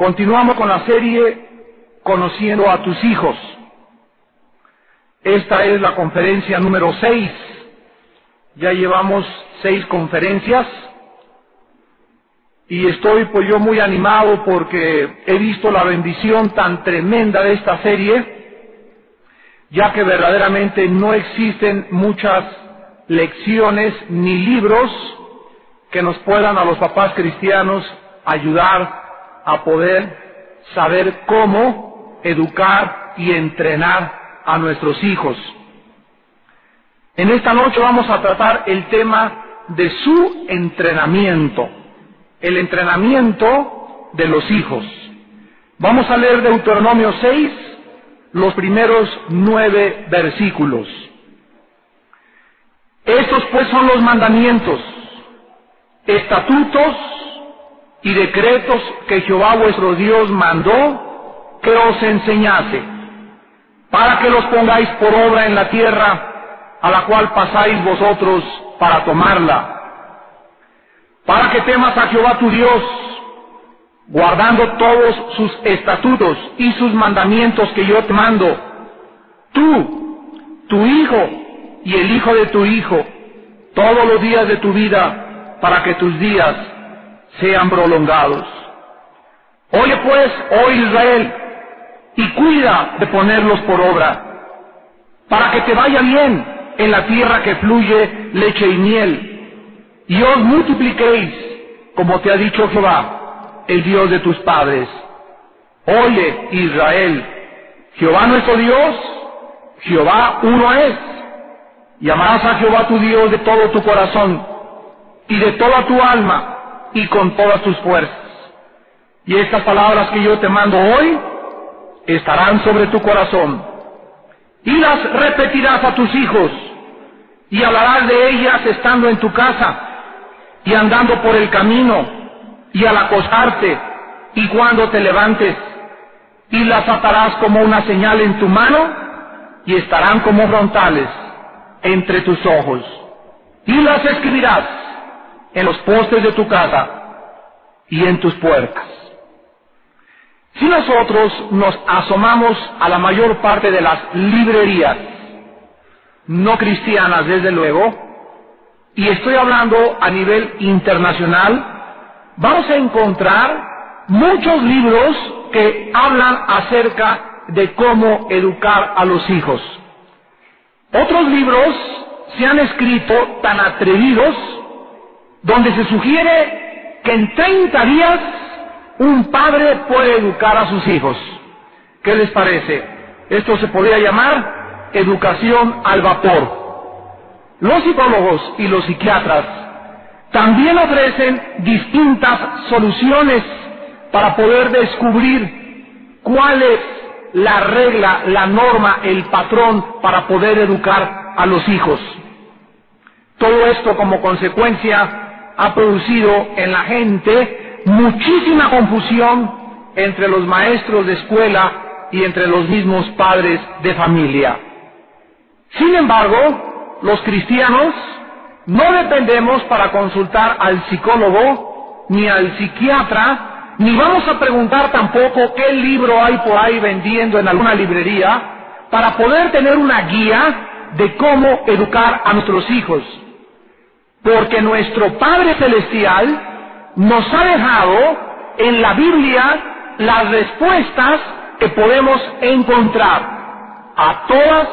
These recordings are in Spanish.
Continuamos con la serie Conociendo a tus hijos. Esta es la conferencia número 6. Ya llevamos seis conferencias y estoy pues yo muy animado porque he visto la bendición tan tremenda de esta serie, ya que verdaderamente no existen muchas lecciones ni libros que nos puedan a los papás cristianos ayudar a poder saber cómo educar y entrenar a nuestros hijos. En esta noche vamos a tratar el tema de su entrenamiento, el entrenamiento de los hijos. Vamos a leer Deuteronomio 6, los primeros nueve versículos. Estos pues son los mandamientos, estatutos y decretos que Jehová vuestro Dios mandó que os enseñase, para que los pongáis por obra en la tierra a la cual pasáis vosotros para tomarla, para que temas a Jehová tu Dios, guardando todos sus estatutos y sus mandamientos que yo te mando, tú, tu hijo y el hijo de tu hijo, todos los días de tu vida, para que tus días sean prolongados. Oye pues, oh Israel, y cuida de ponerlos por obra, para que te vaya bien en la tierra que fluye leche y miel, y os multipliquéis, como te ha dicho Jehová, el Dios de tus padres. Oye, Israel, Jehová nuestro Dios, Jehová uno es, y amarás a Jehová tu Dios de todo tu corazón y de toda tu alma y con todas tus fuerzas. Y estas palabras que yo te mando hoy estarán sobre tu corazón. Y las repetirás a tus hijos y hablarás de ellas estando en tu casa y andando por el camino y al acostarte y cuando te levantes y las atarás como una señal en tu mano y estarán como frontales entre tus ojos y las escribirás en los postes de tu casa y en tus puertas. Si nosotros nos asomamos a la mayor parte de las librerías, no cristianas desde luego, y estoy hablando a nivel internacional, vamos a encontrar muchos libros que hablan acerca de cómo educar a los hijos. Otros libros se han escrito tan atrevidos donde se sugiere que en 30 días un padre puede educar a sus hijos. ¿Qué les parece? Esto se podría llamar educación al vapor. Los psicólogos y los psiquiatras también ofrecen distintas soluciones para poder descubrir cuál es la regla, la norma, el patrón para poder educar a los hijos. Todo esto como consecuencia ha producido en la gente muchísima confusión entre los maestros de escuela y entre los mismos padres de familia. Sin embargo, los cristianos no dependemos para consultar al psicólogo ni al psiquiatra, ni vamos a preguntar tampoco qué libro hay por ahí vendiendo en alguna librería para poder tener una guía de cómo educar a nuestros hijos. Porque nuestro Padre Celestial nos ha dejado en la Biblia las respuestas que podemos encontrar a todas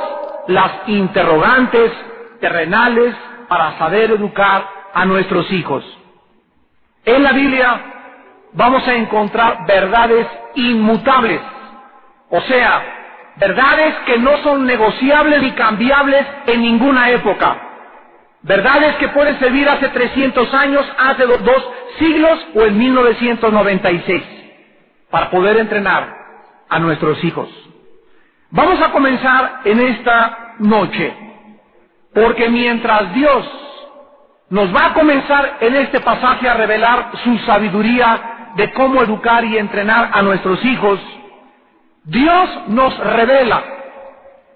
las interrogantes terrenales para saber educar a nuestros hijos. En la Biblia vamos a encontrar verdades inmutables, o sea, verdades que no son negociables ni cambiables en ninguna época. Verdades que pueden servir hace 300 años, hace dos siglos o en 1996 para poder entrenar a nuestros hijos. Vamos a comenzar en esta noche, porque mientras Dios nos va a comenzar en este pasaje a revelar su sabiduría de cómo educar y entrenar a nuestros hijos, Dios nos revela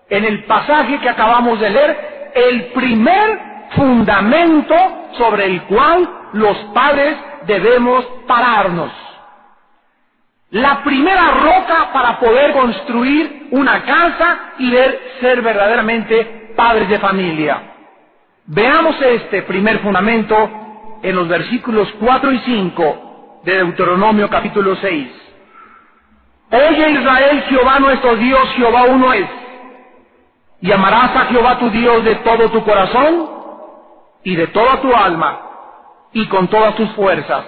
en el pasaje que acabamos de leer el primer fundamento sobre el cual los padres debemos pararnos. la primera roca para poder construir una casa y ser verdaderamente padres de familia. Veamos este primer fundamento en los versículos 4 y 5 de Deuteronomio capítulo 6. Oye Israel, Jehová nuestro Dios, Jehová uno es. Y amarás a Jehová tu Dios de todo tu corazón y de toda tu alma y con todas tus fuerzas.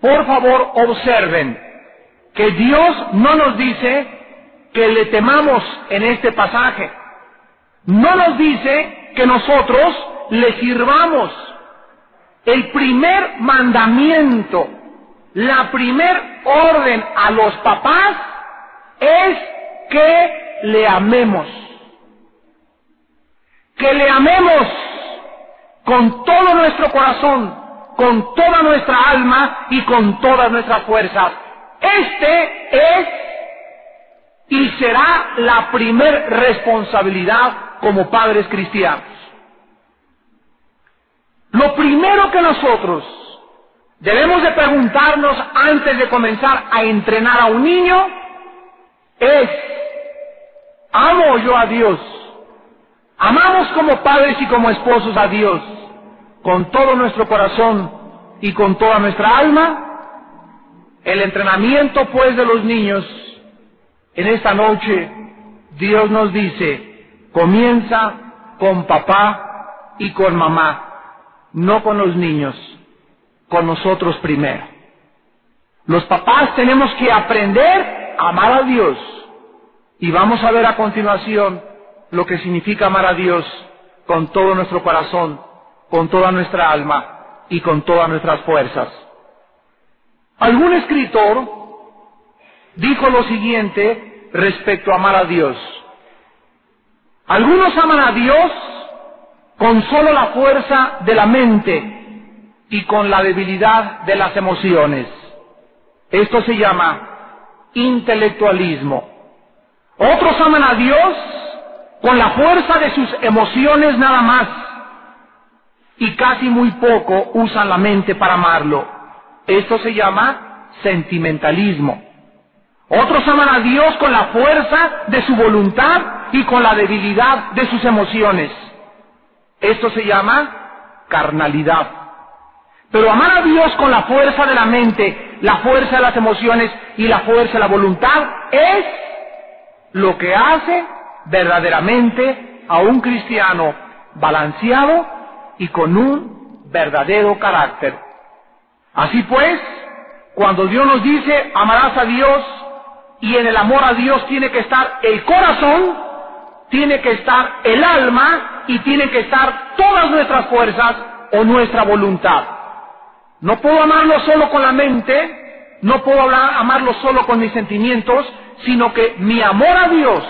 Por favor, observen que Dios no nos dice que le temamos en este pasaje. No nos dice que nosotros le sirvamos. El primer mandamiento, la primer orden a los papás es que le amemos. Que le amemos con todo nuestro corazón, con toda nuestra alma y con todas nuestras fuerzas. Este es y será la primer responsabilidad como padres cristianos. Lo primero que nosotros debemos de preguntarnos antes de comenzar a entrenar a un niño es, ¿amo yo a Dios? ¿Amamos como padres y como esposos a Dios con todo nuestro corazón y con toda nuestra alma? El entrenamiento pues de los niños en esta noche, Dios nos dice, comienza con papá y con mamá, no con los niños, con nosotros primero. Los papás tenemos que aprender a amar a Dios y vamos a ver a continuación lo que significa amar a Dios con todo nuestro corazón, con toda nuestra alma y con todas nuestras fuerzas. Algún escritor dijo lo siguiente respecto a amar a Dios. Algunos aman a Dios con solo la fuerza de la mente y con la debilidad de las emociones. Esto se llama intelectualismo. Otros aman a Dios con la fuerza de sus emociones nada más y casi muy poco usan la mente para amarlo. Esto se llama sentimentalismo. Otros aman a Dios con la fuerza de su voluntad y con la debilidad de sus emociones. Esto se llama carnalidad. Pero amar a Dios con la fuerza de la mente, la fuerza de las emociones y la fuerza de la voluntad es lo que hace verdaderamente a un cristiano balanceado y con un verdadero carácter. Así pues, cuando Dios nos dice amarás a Dios y en el amor a Dios tiene que estar el corazón, tiene que estar el alma y tiene que estar todas nuestras fuerzas o nuestra voluntad. No puedo amarlo solo con la mente, no puedo amarlo solo con mis sentimientos, sino que mi amor a Dios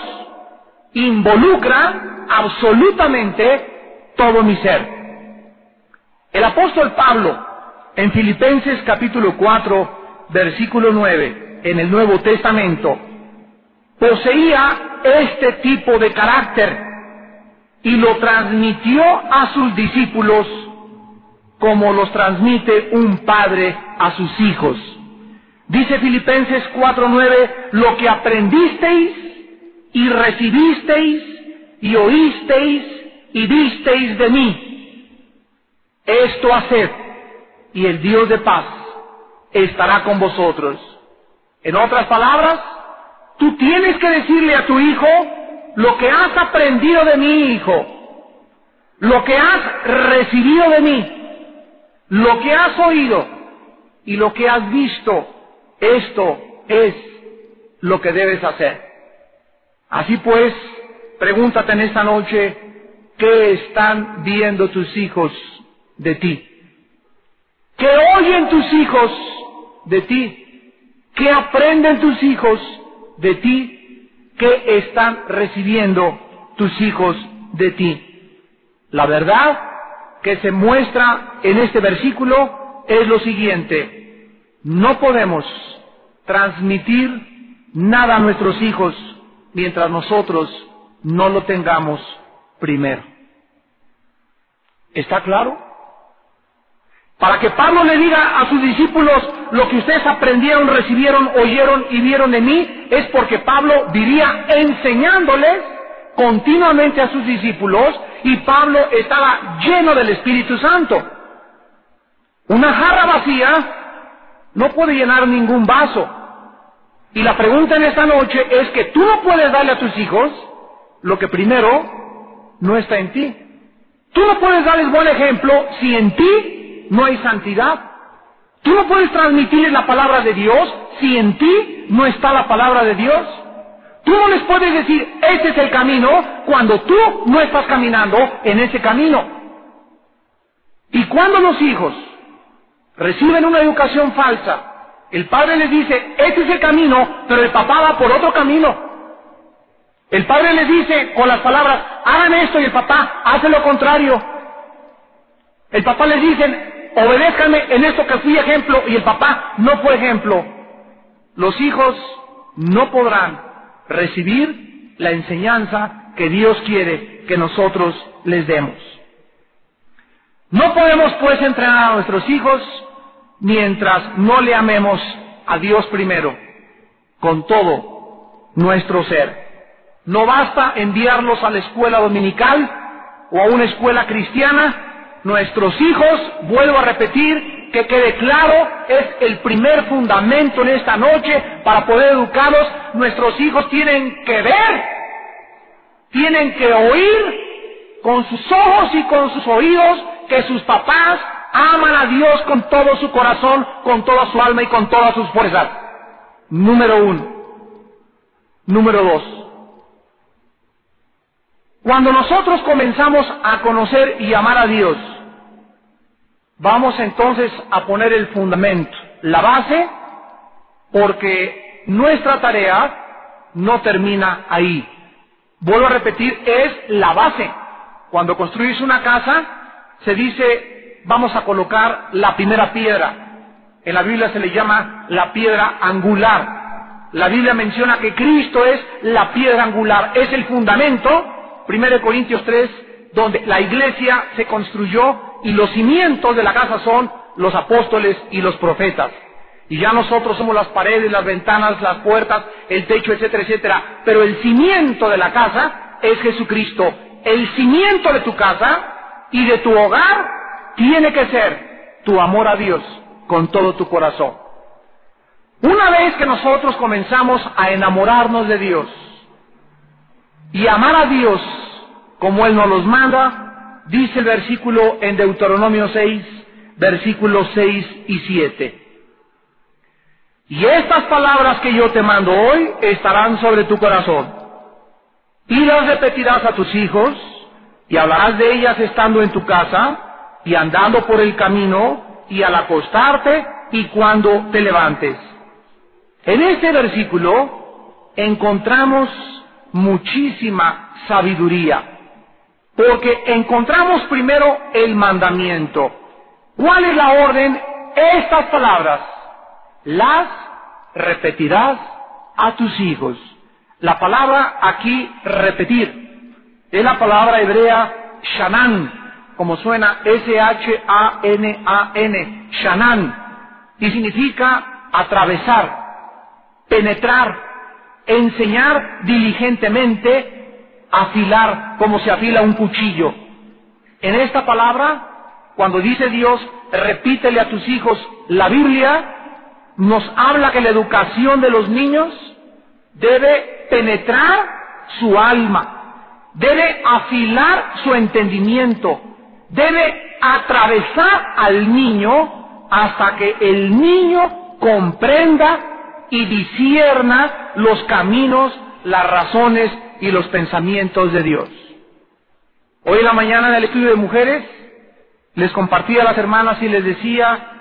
involucra absolutamente todo mi ser. El apóstol Pablo en Filipenses capítulo 4, versículo 9, en el Nuevo Testamento, poseía este tipo de carácter y lo transmitió a sus discípulos como los transmite un padre a sus hijos. Dice Filipenses 4:9, lo que aprendisteis y recibisteis y oísteis y visteis de mí, esto haced y el Dios de paz estará con vosotros. En otras palabras, tú tienes que decirle a tu hijo lo que has aprendido de mi hijo, lo que has recibido de mí, lo que has oído y lo que has visto. Esto es lo que debes hacer. Así pues, pregúntate en esta noche, ¿qué están viendo tus hijos de ti? ¿Qué oyen tus hijos de ti? ¿Qué aprenden tus hijos de ti? ¿Qué están recibiendo tus hijos de ti? La verdad que se muestra en este versículo es lo siguiente. No podemos transmitir nada a nuestros hijos mientras nosotros no lo tengamos primero. ¿Está claro? Para que Pablo le diga a sus discípulos lo que ustedes aprendieron, recibieron, oyeron y vieron de mí, es porque Pablo vivía enseñándoles continuamente a sus discípulos y Pablo estaba lleno del Espíritu Santo. Una jarra vacía no puede llenar ningún vaso. Y la pregunta en esta noche es que tú no puedes darle a tus hijos lo que primero no está en ti. Tú no puedes darles buen ejemplo si en ti no hay santidad. Tú no puedes transmitirles la palabra de Dios si en ti no está la palabra de Dios. Tú no les puedes decir, este es el camino, cuando tú no estás caminando en ese camino. Y cuando los hijos reciben una educación falsa, el padre les dice, este es el camino, pero el papá va por otro camino. El padre les dice con las palabras, hagan esto y el papá hace lo contrario. El papá les dice, obedézcanme en esto que fui ejemplo y el papá no fue ejemplo. Los hijos no podrán recibir la enseñanza que Dios quiere que nosotros les demos. No podemos pues entrenar a nuestros hijos mientras no le amemos a Dios primero, con todo nuestro ser. No basta enviarlos a la escuela dominical o a una escuela cristiana. Nuestros hijos, vuelvo a repetir, que quede claro, es el primer fundamento en esta noche para poder educarlos. Nuestros hijos tienen que ver, tienen que oír con sus ojos y con sus oídos que sus papás aman a Dios con todo su corazón, con toda su alma y con todas sus fuerzas. Número uno. Número dos. Cuando nosotros comenzamos a conocer y amar a Dios, vamos entonces a poner el fundamento, la base, porque nuestra tarea no termina ahí. Vuelvo a repetir, es la base. Cuando construís una casa, se dice vamos a colocar la primera piedra. En la Biblia se le llama la piedra angular. La Biblia menciona que Cristo es la piedra angular, es el fundamento, 1 Corintios 3, donde la iglesia se construyó y los cimientos de la casa son los apóstoles y los profetas. Y ya nosotros somos las paredes, las ventanas, las puertas, el techo, etcétera, etcétera. Pero el cimiento de la casa es Jesucristo. El cimiento de tu casa y de tu hogar tiene que ser tu amor a Dios con todo tu corazón. Una vez que nosotros comenzamos a enamorarnos de Dios y amar a Dios como Él nos los manda, dice el versículo en Deuteronomio 6, versículos 6 y 7. Y estas palabras que yo te mando hoy estarán sobre tu corazón. Y las repetirás a tus hijos y hablarás de ellas estando en tu casa y andando por el camino y al acostarte y cuando te levantes. En este versículo encontramos muchísima sabiduría, porque encontramos primero el mandamiento. ¿Cuál es la orden? Estas palabras las repetirás a tus hijos. La palabra aquí repetir es la palabra hebrea shanan, como suena S-H-A-N-A-N, Shanan, y significa atravesar, penetrar, enseñar diligentemente, afilar como se afila un cuchillo. En esta palabra, cuando dice Dios, repítele a tus hijos la Biblia, nos habla que la educación de los niños debe penetrar su alma, debe afilar su entendimiento, debe atravesar al niño hasta que el niño comprenda y disierna los caminos, las razones y los pensamientos de Dios. Hoy en la mañana en el estudio de mujeres les compartía a las hermanas y les decía,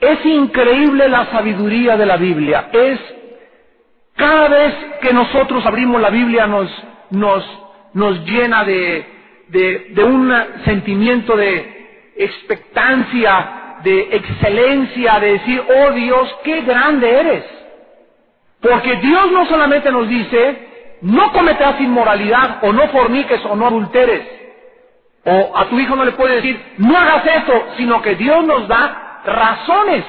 es increíble la sabiduría de la Biblia. Es cada vez que nosotros abrimos la Biblia nos, nos, nos llena de, de, un sentimiento de expectancia, de excelencia, de decir, oh Dios, qué grande eres. Porque Dios no solamente nos dice, no cometerás inmoralidad, o no forniques, o no adulteres. O a tu hijo no le puedes decir, no hagas esto, sino que Dios nos da razones.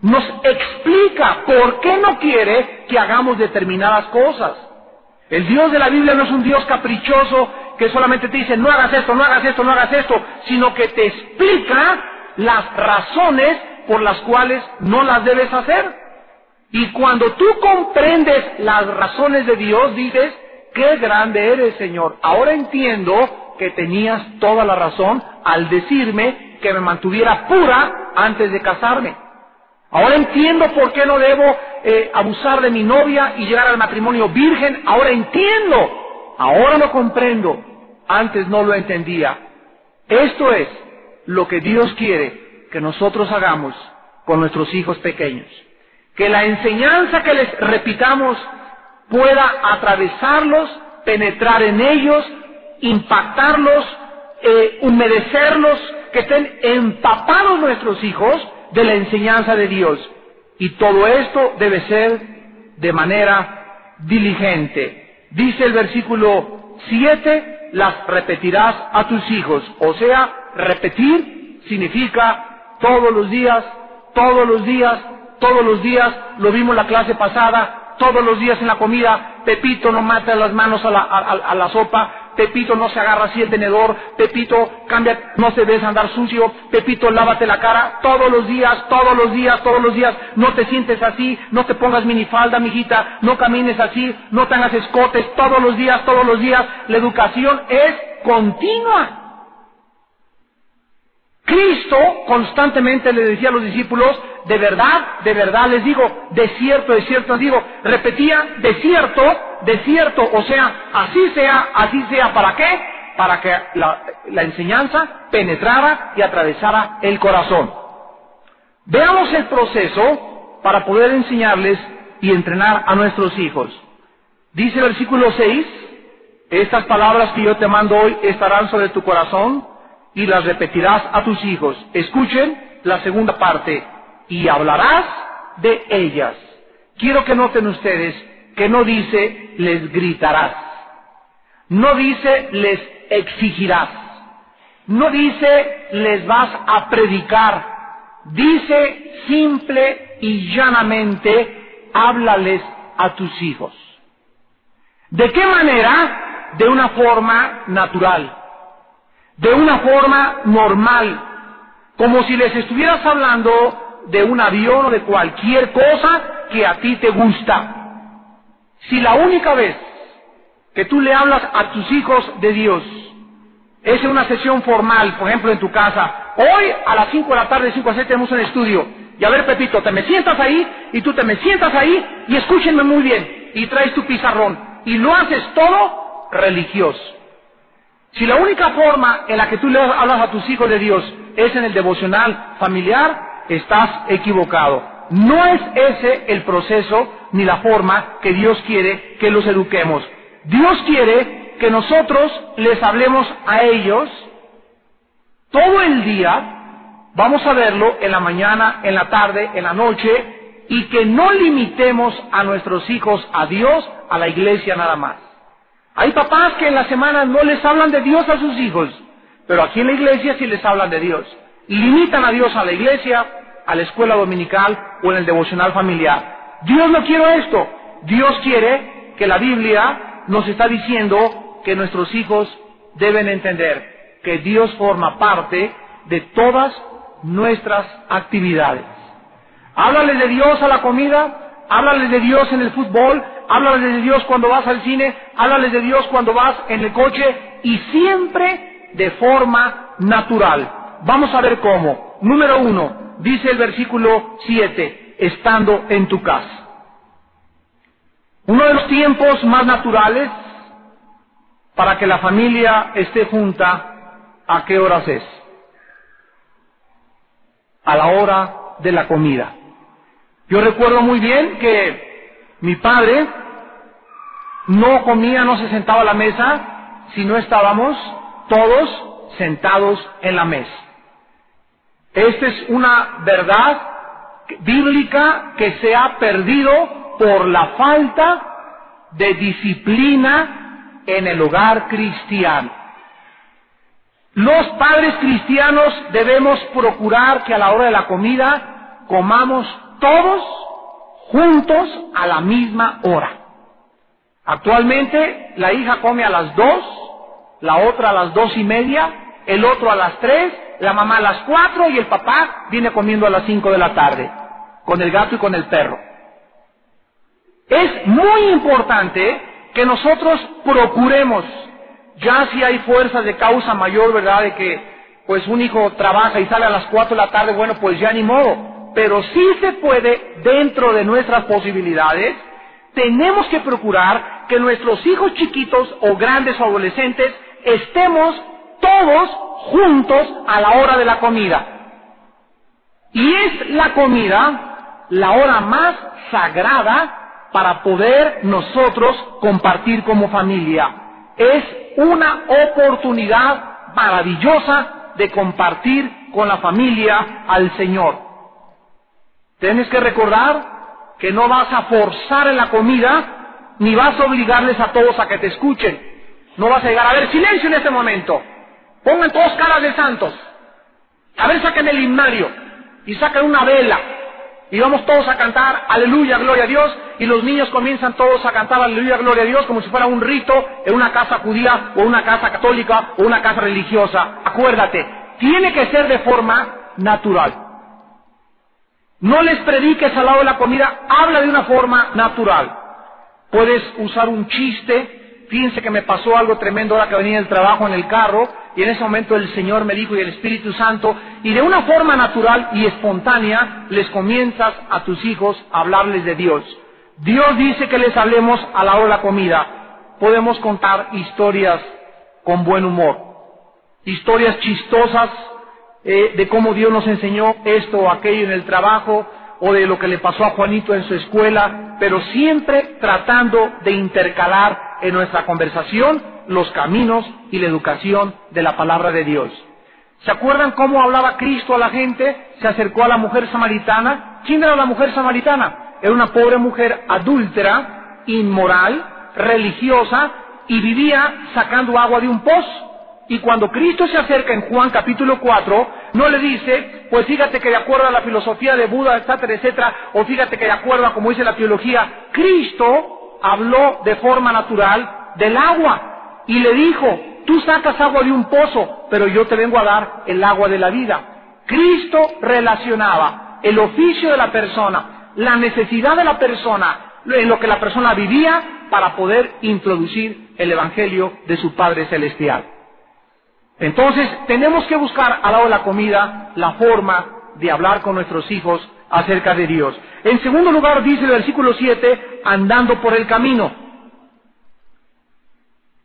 Nos explica por qué no quiere que hagamos determinadas cosas. El Dios de la Biblia no es un Dios caprichoso que solamente te dice, no hagas esto, no hagas esto, no hagas esto, sino que te explica las razones por las cuales no las debes hacer. Y cuando tú comprendes las razones de Dios, dices, qué grande eres, Señor. Ahora entiendo que tenías toda la razón al decirme que me mantuviera pura antes de casarme. Ahora entiendo por qué no debo eh, abusar de mi novia y llegar al matrimonio virgen. Ahora entiendo. Ahora lo comprendo. Antes no lo entendía. Esto es lo que Dios quiere que nosotros hagamos con nuestros hijos pequeños. Que la enseñanza que les repitamos pueda atravesarlos, penetrar en ellos, impactarlos, eh, humedecerlos, que estén empapados nuestros hijos de la enseñanza de Dios. Y todo esto debe ser de manera diligente. Dice el versículo 7, las repetirás a tus hijos. O sea, repetir significa todos los días, todos los días, todos los días, lo vimos la clase pasada, todos los días en la comida, Pepito no mata las manos a la, a la sopa, Pepito no se agarra así el tenedor, Pepito cambia, no se ves andar sucio, Pepito lávate la cara. Todos los días, todos los días, todos los días, no te sientes así, no te pongas minifalda, mijita, no camines así, no tengas escotes, todos los días, todos los días, la educación es continua. Cristo constantemente le decía a los discípulos, de verdad, de verdad les digo, de cierto, de cierto les digo, repetía, de cierto, de cierto, o sea, así sea, así sea, ¿para qué? Para que la, enseñanza penetrara y atravesara el corazón. Veamos el proceso para poder enseñarles y entrenar a nuestros hijos. Dice el versículo 6, estas palabras que yo te mando hoy estarán sobre tu corazón y las repetirás a tus hijos. Escuchen la segunda parte, y hablarás de ellas. Quiero que noten ustedes que no dice les gritarás, no dice les exigirás, no dice les vas a predicar, dice simple y llanamente háblales a tus hijos. ¿De qué manera? De una forma natural de una forma normal, como si les estuvieras hablando de un avión o de cualquier cosa que a ti te gusta. Si la única vez que tú le hablas a tus hijos de Dios es en una sesión formal, por ejemplo en tu casa, hoy a las 5 de la tarde, 5 a 7 tenemos un estudio, y a ver Pepito, te me sientas ahí y tú te me sientas ahí y escúchenme muy bien y traes tu pizarrón y lo haces todo religioso. Si la única forma en la que tú le hablas a tus hijos de Dios es en el devocional familiar, estás equivocado. No es ese el proceso ni la forma que Dios quiere que los eduquemos. Dios quiere que nosotros les hablemos a ellos todo el día, vamos a verlo en la mañana, en la tarde, en la noche, y que no limitemos a nuestros hijos a Dios, a la iglesia nada más. Hay papás que en la semana no les hablan de Dios a sus hijos, pero aquí en la iglesia sí les hablan de Dios. Limitan a Dios a la iglesia, a la escuela dominical o en el devocional familiar. Dios no quiere esto. Dios quiere que la Biblia nos está diciendo que nuestros hijos deben entender que Dios forma parte de todas nuestras actividades. Háblales de Dios a la comida, háblales de Dios en el fútbol, háblales de Dios cuando vas al cine, háblales de Dios cuando vas en el coche y siempre de forma natural. Vamos a ver cómo. Número uno, dice el versículo 7, estando en tu casa. Uno de los tiempos más naturales para que la familia esté junta, ¿a qué horas es? A la hora de la comida. Yo recuerdo muy bien que mi padre no comía, no se sentaba a la mesa si no estábamos todos sentados en la mesa. Esta es una verdad bíblica que se ha perdido por la falta de disciplina en el hogar cristiano. Los padres cristianos debemos procurar que a la hora de la comida comamos todos juntos a la misma hora. Actualmente la hija come a las dos, la otra a las dos y media, el otro a las tres, la mamá a las cuatro y el papá viene comiendo a las cinco de la tarde, con el gato y con el perro. Es muy importante que nosotros procuremos, ya si hay fuerzas de causa mayor, ¿verdad? De que pues un hijo trabaja y sale a las cuatro de la tarde, bueno, pues ya ni modo. Pero sí se puede, dentro de nuestras posibilidades, tenemos que procurar que nuestros hijos chiquitos o grandes o adolescentes estemos todos juntos a la hora de la comida. Y es la comida la hora más sagrada para poder nosotros compartir como familia. Es una oportunidad maravillosa de compartir con la familia al Señor. Tienes que recordar que no vas a forzar en la comida, ni vas a obligarles a todos a que te escuchen. No vas a llegar a ver silencio en este momento. Pongan todos caras de santos. A ver, saquen el himnario y sacan una vela y vamos todos a cantar aleluya, gloria a Dios, y los niños comienzan todos a cantar aleluya, gloria a Dios, como si fuera un rito en una casa judía o una casa católica o una casa religiosa. Acuérdate, tiene que ser de forma natural. No les prediques al lado de la comida, habla de una forma natural. Puedes usar un chiste, fíjense que me pasó algo tremendo ahora que venía del trabajo en el carro, y en ese momento el Señor me dijo y el Espíritu Santo, y de una forma natural y espontánea les comienzas a tus hijos a hablarles de Dios. Dios dice que les hablemos a la hora de la comida. Podemos contar historias con buen humor, historias chistosas eh, de cómo Dios nos enseñó esto o aquello en el trabajo, o de lo que le pasó a Juanito en su escuela, pero siempre tratando de intercalar en nuestra conversación los caminos y la educación de la palabra de Dios. ¿Se acuerdan cómo hablaba Cristo a la gente? Se acercó a la mujer samaritana. ¿Quién era la mujer samaritana? Era una pobre mujer adúltera, inmoral, religiosa y vivía sacando agua de un pozo. Y cuando Cristo se acerca en Juan capítulo 4, no le dice, pues fíjate que de acuerdo a la filosofía de Buda, etcétera, etcétera, o fíjate que de acuerdo a como dice la teología, Cristo habló de forma natural del agua y le dijo, tú sacas agua de un pozo, pero yo te vengo a dar el agua de la vida. Cristo relacionaba el oficio de la persona, la necesidad de la persona, en lo que la persona vivía para poder introducir el Evangelio de su Padre Celestial. Entonces, tenemos que buscar a la hora de la comida la forma de hablar con nuestros hijos acerca de Dios. En segundo lugar, dice el versículo 7, andando por el camino.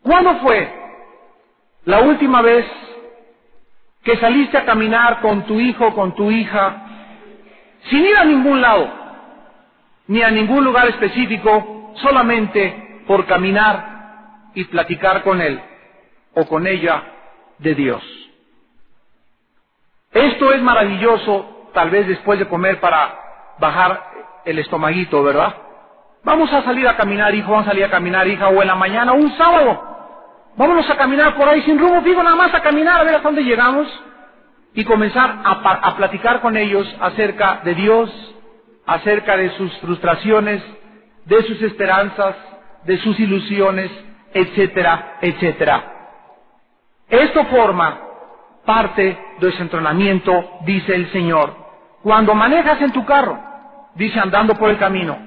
¿Cuándo fue la última vez que saliste a caminar con tu hijo con tu hija sin ir a ningún lado, ni a ningún lugar específico, solamente por caminar y platicar con él o con ella de Dios? Esto es maravilloso, tal vez después de comer para bajar el estomaguito, ¿verdad? Vamos a salir a caminar, hijo, vamos a salir a caminar, hija, o en la mañana, un sábado. Vámonos a caminar por ahí sin rumbo fijo, nada más a caminar a ver hasta dónde llegamos y comenzar a, a platicar con ellos acerca de Dios, acerca de sus frustraciones, de sus esperanzas, de sus ilusiones, etcétera, etcétera. Esto forma parte de ese entrenamiento, dice el Señor. Cuando manejas en tu carro, dice andando por el camino,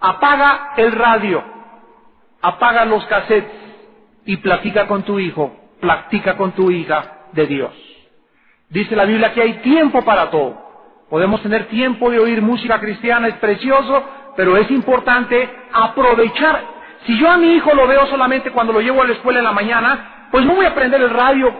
apaga el radio, apaga los cassettes, y platica con tu hijo, platica con tu hija de Dios. Dice la Biblia que hay tiempo para todo. Podemos tener tiempo de oír música cristiana, es precioso, pero es importante aprovechar. Si yo a mi hijo lo veo solamente cuando lo llevo a la escuela en la mañana, pues no voy a prender el radio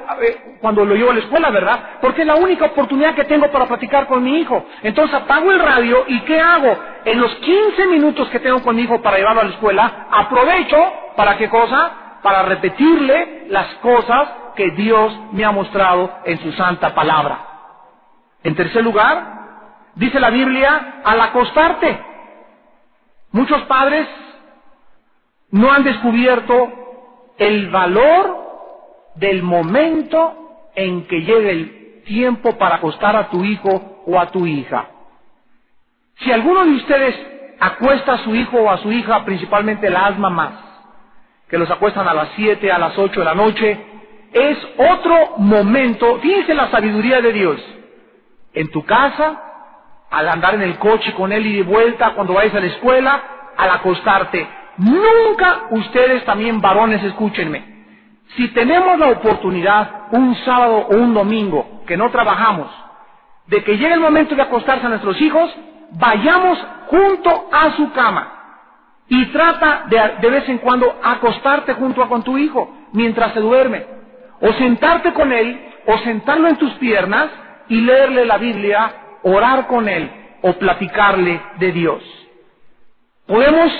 cuando lo llevo a la escuela, ¿verdad? Porque es la única oportunidad que tengo para platicar con mi hijo. Entonces apago el radio y ¿qué hago? En los 15 minutos que tengo con mi hijo para llevarlo a la escuela, aprovecho para qué cosa? Para repetirle las cosas que Dios me ha mostrado en su santa palabra. En tercer lugar, dice la Biblia, al acostarte. Muchos padres no han descubierto el valor del momento en que llegue el tiempo para acostar a tu hijo o a tu hija. Si alguno de ustedes acuesta a su hijo o a su hija, principalmente las mamás, que los acuestan a las 7, a las 8 de la noche, es otro momento, fíjense la sabiduría de Dios, en tu casa, al andar en el coche con él y de vuelta, cuando vayas a la escuela, al acostarte. Nunca ustedes también varones, escúchenme. Si tenemos la oportunidad un sábado o un domingo que no trabajamos, de que llegue el momento de acostarse a nuestros hijos, vayamos junto a su cama. Y trata de, de vez en cuando acostarte junto a con tu hijo mientras se duerme. O sentarte con él, o sentarlo en tus piernas y leerle la Biblia orar con Él o platicarle de Dios. Podemos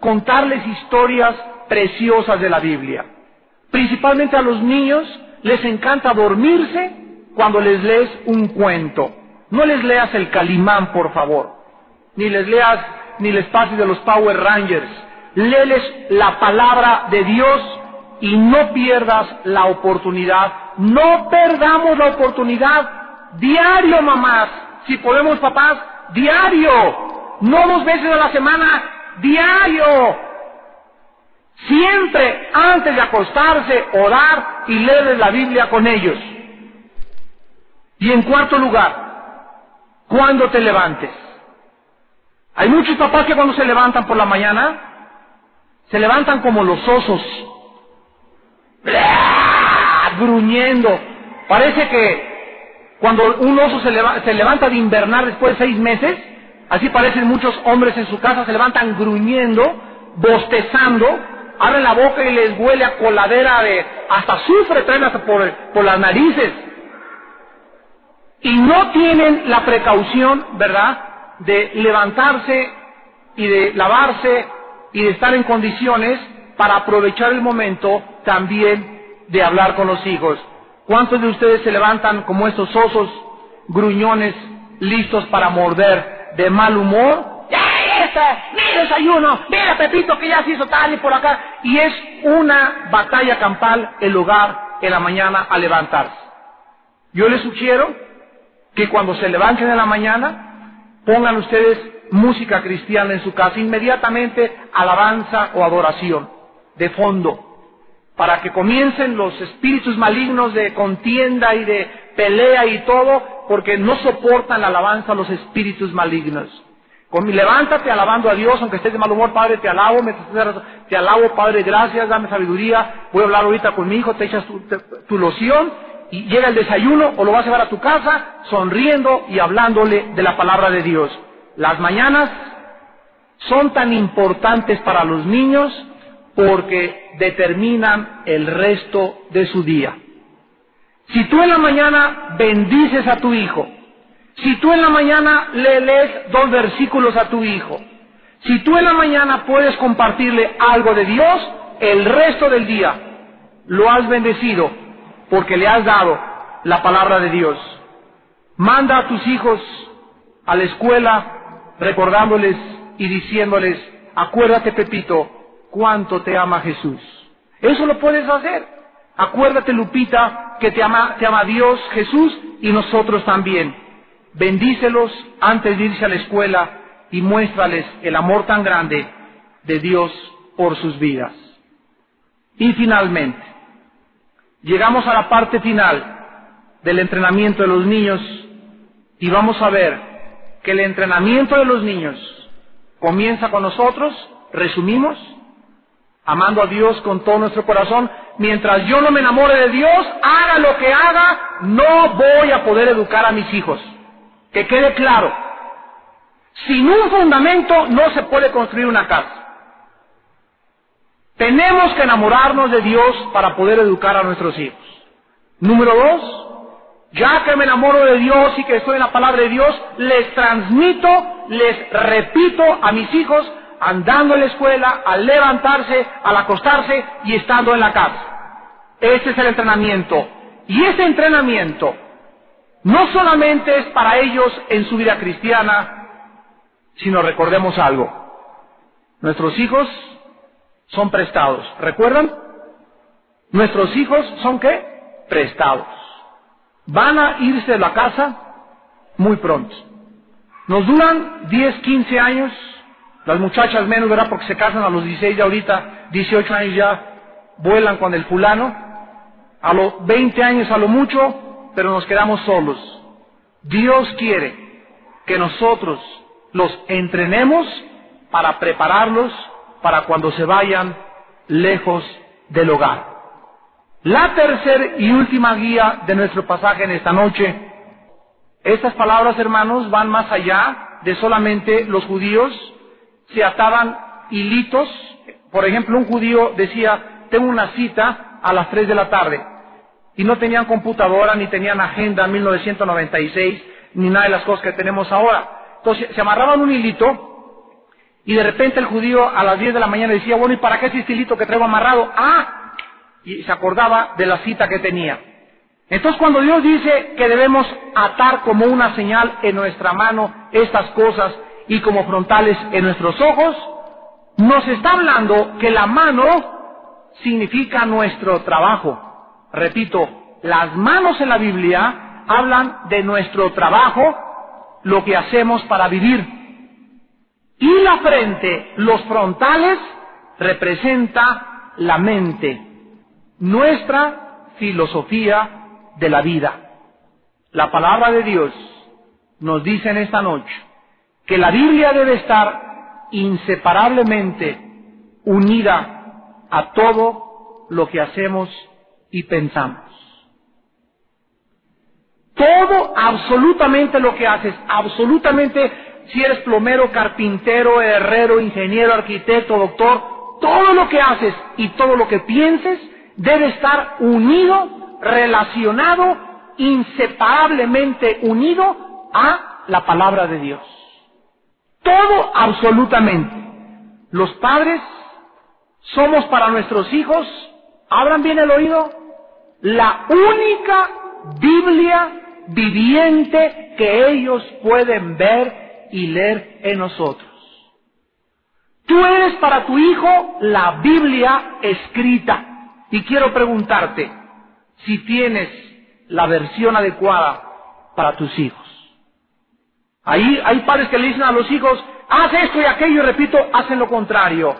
contarles historias preciosas de la Biblia. Principalmente a los niños les encanta dormirse cuando les lees un cuento. No les leas el Calimán, por favor. Ni les leas, ni les pases de los Power Rangers. Léeles la palabra de Dios y no pierdas la oportunidad. No perdamos la oportunidad. Diario, mamás, si podemos papás, diario, no dos veces a la semana, diario. Siempre antes de acostarse, orar y leer la Biblia con ellos. Y en cuarto lugar, cuando te levantes. Hay muchos papás que cuando se levantan por la mañana, se levantan como los osos, gruñendo. Parece que cuando un oso se, levanta de invernar después de seis meses, así parecen muchos hombres en su casa, se levantan gruñendo, bostezando, abren la boca y les huele a coladera de, hasta sufre traen hasta por las narices. Y no tienen la precaución, ¿verdad?, de levantarse y de lavarse y de estar en condiciones para aprovechar el momento también de hablar con los hijos. ¿Cuántos de ustedes se levantan como estos osos gruñones listos para morder de mal humor? ¡Ya ¡Mira desayuno! ¡Mira Pepito que ya se hizo tal y por acá! Y es una batalla campal el hogar en la mañana a levantarse. Yo les sugiero que cuando se levanten en la mañana pongan ustedes música cristiana en su casa, inmediatamente alabanza o adoración de fondo para que comiencen los espíritus malignos de contienda y de pelea y todo, porque no soportan la alabanza los espíritus malignos. Con, levántate alabando a Dios, aunque estés de mal humor, Padre, te alabo, me, te alabo, Padre, gracias, dame sabiduría, voy a hablar ahorita con mi hijo, te echas tu loción y llega el desayuno o lo vas a llevar a tu casa sonriendo y hablándole de la palabra de Dios. Las mañanas son tan importantes para los niños porque determinan el resto de su día. Si tú en la mañana bendices a tu hijo, si tú en la mañana le lees dos versículos a tu hijo, si tú en la mañana puedes compartirle algo de Dios, el resto del día lo has bendecido porque le has dado la palabra de Dios. Manda a tus hijos a la escuela recordándoles y diciéndoles, acuérdate Pepito, cuánto te ama Jesús. Eso lo puedes hacer. Acuérdate, Lupita, que te ama, te ama Dios, Jesús y nosotros también. Bendícelos antes de irse a la escuela y muéstrales el amor tan grande de Dios por sus vidas. Y finalmente, llegamos a la parte final del entrenamiento de los niños y vamos a ver que el entrenamiento de los niños comienza con nosotros, resumimos, amando a Dios con todo nuestro corazón, mientras yo no me enamore de Dios, haga lo que haga, no voy a poder educar a mis hijos. Que quede claro. Sin un fundamento no se puede construir una casa. Tenemos que enamorarnos de Dios para poder educar a nuestros hijos. Número dos, ya que me enamoro de Dios y que estoy en la palabra de Dios, les transmito, les repito a mis hijos andando en la escuela, al levantarse, al acostarse y estando en la casa. Ese es el entrenamiento. Y ese entrenamiento no solamente es para ellos en su vida cristiana, sino recordemos algo. Nuestros hijos son prestados. ¿Recuerdan? Nuestros hijos son qué? Prestados. Van a irse de la casa muy pronto. Nos duran 10, 15 años. Las muchachas menos, ¿verdad? Porque se casan a los 16 de ahorita, 18 años ya vuelan con el fulano. A los 20 años a lo mucho, pero nos quedamos solos. Dios quiere que nosotros los entrenemos para prepararlos para cuando se vayan lejos del hogar. La tercera y última guía de nuestro pasaje en esta noche. Estas palabras, hermanos, van más allá de solamente los judíos. Se ataban hilitos. Por ejemplo, un judío decía, tengo una cita a las 3 de la tarde. Y no tenían computadora, ni tenían agenda en 1996, ni nada de las cosas que tenemos ahora. Entonces, se amarraban un hilito y de repente el judío a las 10 de la mañana decía, bueno, ¿y para qué ese hilito que traigo amarrado? Ah, y se acordaba de la cita que tenía. Entonces cuando Dios dice que debemos atar como una señal en nuestra mano estas cosas y como frontales en nuestros ojos, nos está hablando que la mano significa nuestro trabajo. Repito, las manos en la Biblia hablan de nuestro trabajo, lo que hacemos para vivir. Y la frente, los frontales, representa la mente, nuestra filosofía de la vida. La palabra de Dios nos dice en esta noche que la Biblia debe estar inseparablemente unida a todo lo que hacemos y pensamos. Todo, absolutamente lo que haces, absolutamente si eres plomero, carpintero, herrero, ingeniero, arquitecto, doctor, todo lo que haces y todo lo que pienses debe estar unido, relacionado, inseparablemente unido a la palabra de Dios. Todo absolutamente. Los padres somos para nuestros hijos, abran bien el oído, la única Biblia viviente que ellos pueden ver y leer en nosotros. Tú eres para tu hijo la Biblia escrita. Y quiero preguntarte si tienes la versión adecuada para tus hijos. Ahí hay padres que le dicen a los hijos, haz esto y aquello y repito, hacen lo contrario.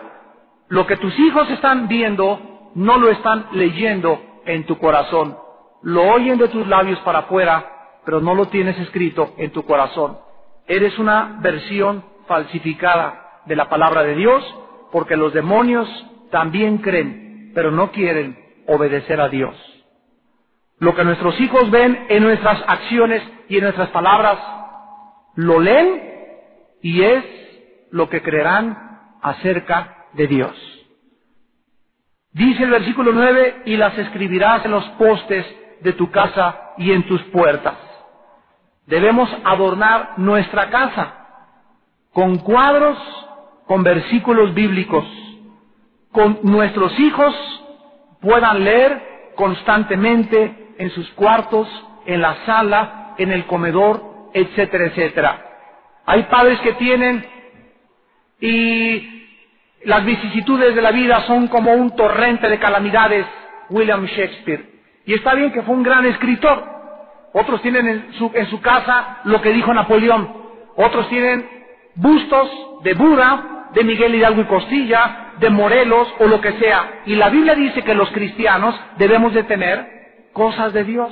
Lo que tus hijos están viendo, no lo están leyendo en tu corazón. Lo oyen de tus labios para afuera, pero no lo tienes escrito en tu corazón. Eres una versión falsificada de la palabra de Dios porque los demonios también creen, pero no quieren obedecer a Dios. Lo que nuestros hijos ven en nuestras acciones y en nuestras palabras, lo leen y es lo que creerán acerca de Dios. Dice el versículo 9, y las escribirás en los postes de tu casa y en tus puertas. Debemos adornar nuestra casa con cuadros, con versículos bíblicos, con nuestros hijos puedan leer constantemente en sus cuartos, en la sala, en el comedor, etcétera, etcétera. Hay padres que tienen y las vicisitudes de la vida son como un torrente de calamidades, William Shakespeare. Y está bien que fue un gran escritor, otros tienen en su, en su casa lo que dijo Napoleón, otros tienen bustos de Buda, de Miguel Hidalgo y Costilla, de Morelos o lo que sea. Y la Biblia dice que los cristianos debemos de tener cosas de Dios.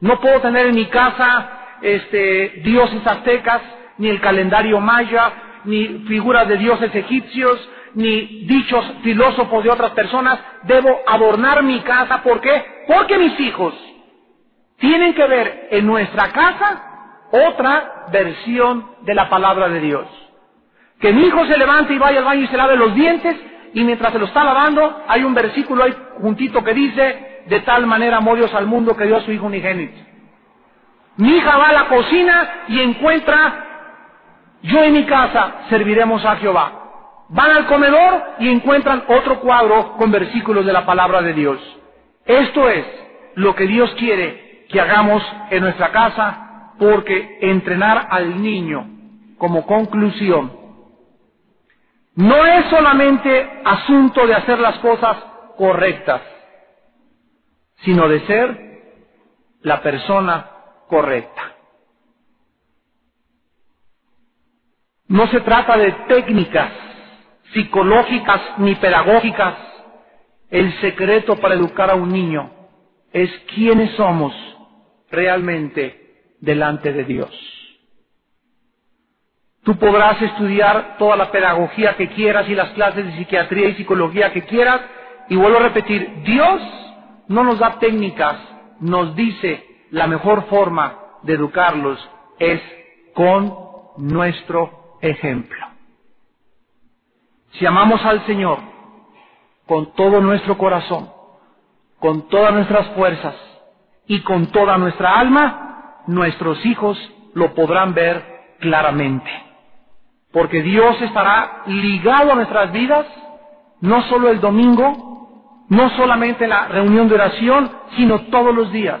No puedo tener en mi casa este, dioses aztecas, ni el calendario maya, ni figuras de dioses egipcios, ni dichos filósofos de otras personas. Debo adornar mi casa. ¿Por qué? Porque mis hijos tienen que ver en nuestra casa otra versión de la palabra de Dios. Que mi hijo se levante y vaya al baño y se lave los dientes y mientras se lo está lavando hay un versículo ahí juntito que dice, de tal manera amó Dios al mundo que dio a su hijo unigénito. Mi hija va a la cocina y encuentra, yo en mi casa serviremos a Jehová. Van al comedor y encuentran otro cuadro con versículos de la palabra de Dios. Esto es lo que Dios quiere que hagamos en nuestra casa, porque entrenar al niño como conclusión no es solamente asunto de hacer las cosas correctas, sino de ser la persona correcta. No se trata de técnicas psicológicas ni pedagógicas. El secreto para educar a un niño es quiénes somos realmente delante de Dios. Tú podrás estudiar toda la pedagogía que quieras y las clases de psiquiatría y psicología que quieras. Y vuelvo a repetir, Dios no nos da técnicas, nos dice la mejor forma de educarlos es con nuestro ejemplo. Si amamos al Señor con todo nuestro corazón, con todas nuestras fuerzas y con toda nuestra alma, nuestros hijos lo podrán ver claramente. Porque Dios estará ligado a nuestras vidas, no solo el domingo, no solamente en la reunión de oración, sino todos los días.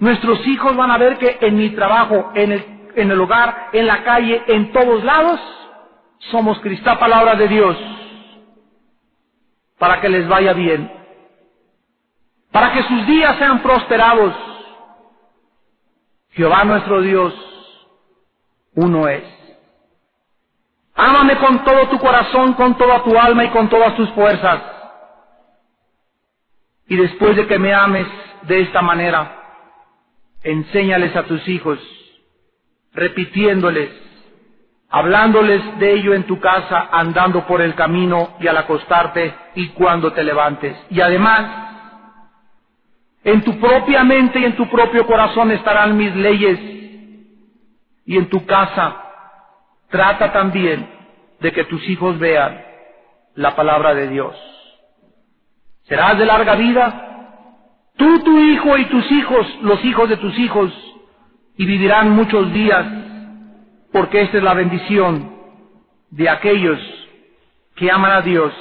Nuestros hijos van a ver que en mi trabajo, en el, en el hogar, en la calle, en todos lados, somos Cristo, palabra de Dios, para que les vaya bien, para que sus días sean prosperados. Jehová nuestro Dios, uno es. Ámame con todo tu corazón, con toda tu alma y con todas tus fuerzas. Y después de que me ames de esta manera, enséñales a tus hijos, repitiéndoles, hablándoles de ello en tu casa, andando por el camino y al acostarte y cuando te levantes. Y además, en tu propia mente y en tu propio corazón estarán mis leyes. Y en tu casa trata también de que tus hijos vean la palabra de Dios. Serás de larga vida, tú, tu hijo y tus hijos, los hijos de tus hijos, y vivirán muchos días, porque esta es la bendición de aquellos que aman a Dios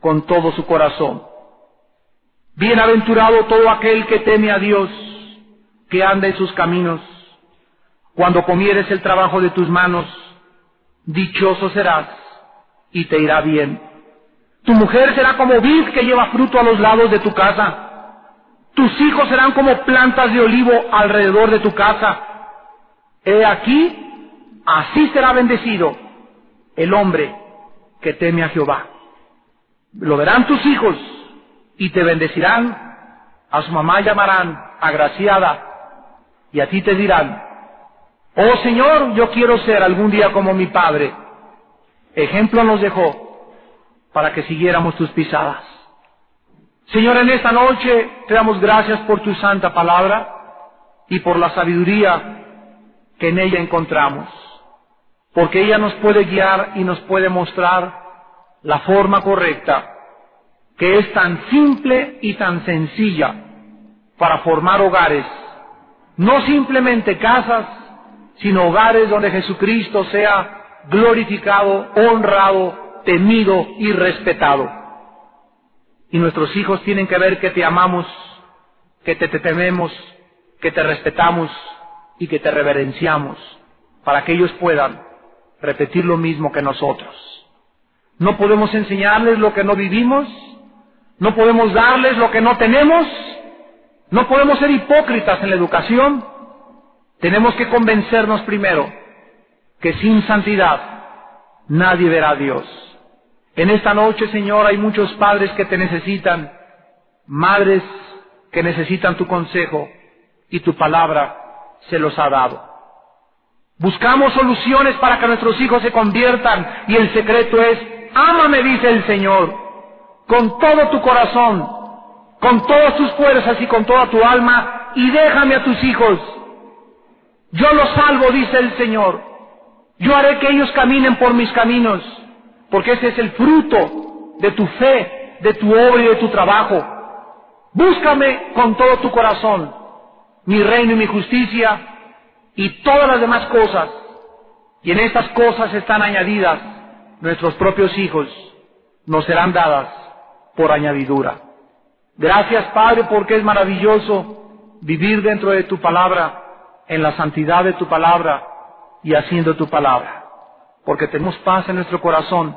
con todo su corazón. Bienaventurado todo aquel que teme a Dios, que anda en sus caminos. Cuando comieres el trabajo de tus manos, dichoso serás y te irá bien. Tu mujer será como vid que lleva fruto a los lados de tu casa tus hijos serán como plantas de olivo alrededor de tu casa. He aquí, así será bendecido el hombre que teme a Jehová. Lo verán tus hijos y te bendecirán. A su mamá llamarán agraciada y a ti te dirán, oh Señor, yo quiero ser algún día como mi Padre. Ejemplo nos dejó para que siguiéramos tus pisadas. Señor, en esta noche te damos gracias por tu santa palabra y por la sabiduría que en ella encontramos, porque ella nos puede guiar y nos puede mostrar la forma correcta, que es tan simple y tan sencilla para formar hogares, no simplemente casas, sino hogares donde Jesucristo sea glorificado, honrado, temido y respetado. Y nuestros hijos tienen que ver que te amamos, que te, tememos, que te respetamos y que te reverenciamos, para que ellos puedan repetir lo mismo que nosotros. No podemos enseñarles lo que no vivimos, no podemos darles lo que no tenemos, no podemos ser hipócritas en la educación. Tenemos que convencernos primero que sin santidad nadie verá a Dios. En esta noche, Señor, hay muchos padres que te necesitan, madres que necesitan tu consejo y tu palabra se los ha dado. Buscamos soluciones para que nuestros hijos se conviertan y el secreto es, ámame, dice el Señor, con todo tu corazón, con todas tus fuerzas y con toda tu alma y déjame a tus hijos. Yo los salvo, dice el Señor. Yo haré que ellos caminen por mis caminos porque ese es el fruto de tu fe, de tu obra y de tu trabajo. Búscame con todo tu corazón, mi reino y mi justicia y todas las demás cosas. Y en estas cosas están añadidas nuestros propios hijos, nos serán dadas por añadidura. Gracias Padre porque es maravilloso vivir dentro de tu palabra, en la santidad de tu palabra y haciendo tu palabra. Porque tenemos paz en nuestro corazón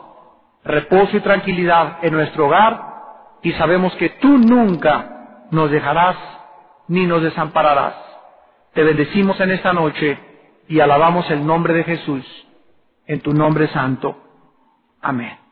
reposo y tranquilidad en nuestro hogar y sabemos que tú nunca nos dejarás ni nos desampararás. Te bendecimos en esta noche y alabamos el nombre de Jesús en tu nombre santo. Amén.